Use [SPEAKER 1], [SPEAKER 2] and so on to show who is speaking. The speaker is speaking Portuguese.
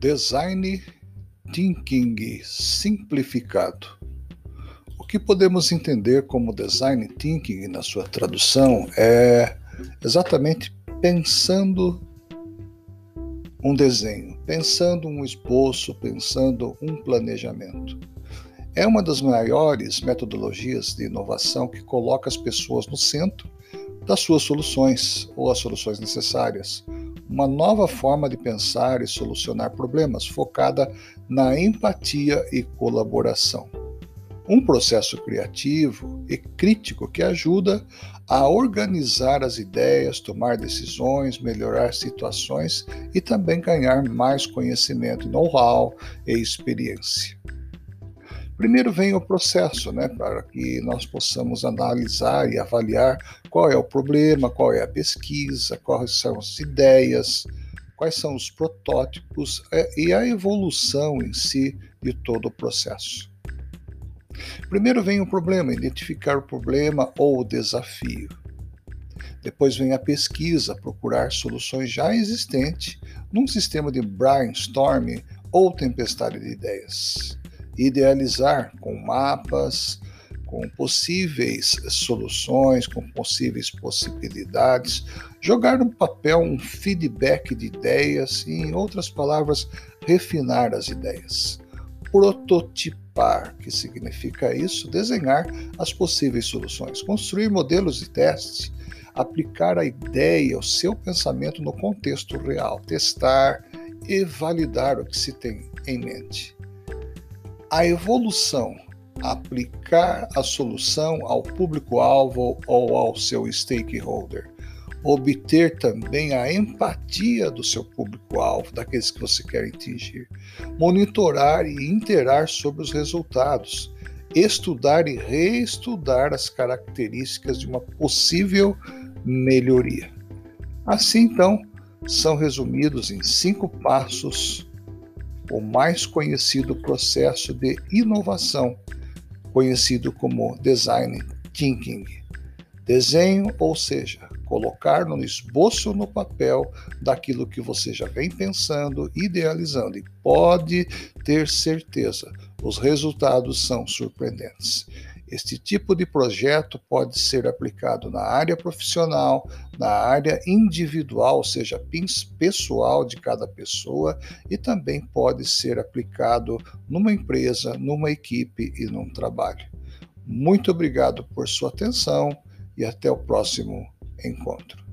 [SPEAKER 1] Design Thinking simplificado. O que podemos entender como Design Thinking na sua tradução é exatamente pensando um desenho, pensando um esboço, pensando um planejamento. É uma das maiores metodologias de inovação que coloca as pessoas no centro das suas soluções ou as soluções necessárias. Uma nova forma de pensar e solucionar problemas focada na empatia e colaboração. Um processo criativo e crítico que ajuda a organizar as ideias, tomar decisões, melhorar situações e também ganhar mais conhecimento, know-how e experiência. Primeiro vem o processo, né, para que nós possamos analisar e avaliar qual é o problema, qual é a pesquisa, quais são as ideias, quais são os protótipos é, e a evolução em si de todo o processo. Primeiro vem o problema, identificar o problema ou o desafio. Depois vem a pesquisa, procurar soluções já existentes num sistema de brainstorming ou tempestade de ideias idealizar com mapas, com possíveis soluções, com possíveis possibilidades, jogar no papel um feedback de ideias e, em outras palavras, refinar as ideias. Prototipar, que significa isso, desenhar as possíveis soluções, construir modelos de teste, aplicar a ideia, o seu pensamento no contexto real, testar e validar o que se tem em mente a evolução, aplicar a solução ao público-alvo ou ao seu stakeholder, obter também a empatia do seu público-alvo, daqueles que você quer atingir, monitorar e interar sobre os resultados, estudar e reestudar as características de uma possível melhoria. Assim, então, são resumidos em cinco passos o mais conhecido processo de inovação, conhecido como design thinking. Desenho, ou seja, colocar no esboço no papel daquilo que você já vem pensando, idealizando, e pode ter certeza, os resultados são surpreendentes. Este tipo de projeto pode ser aplicado na área profissional, na área individual, ou seja, pessoal de cada pessoa, e também pode ser aplicado numa empresa, numa equipe e num trabalho. Muito obrigado por sua atenção e até o próximo encontro.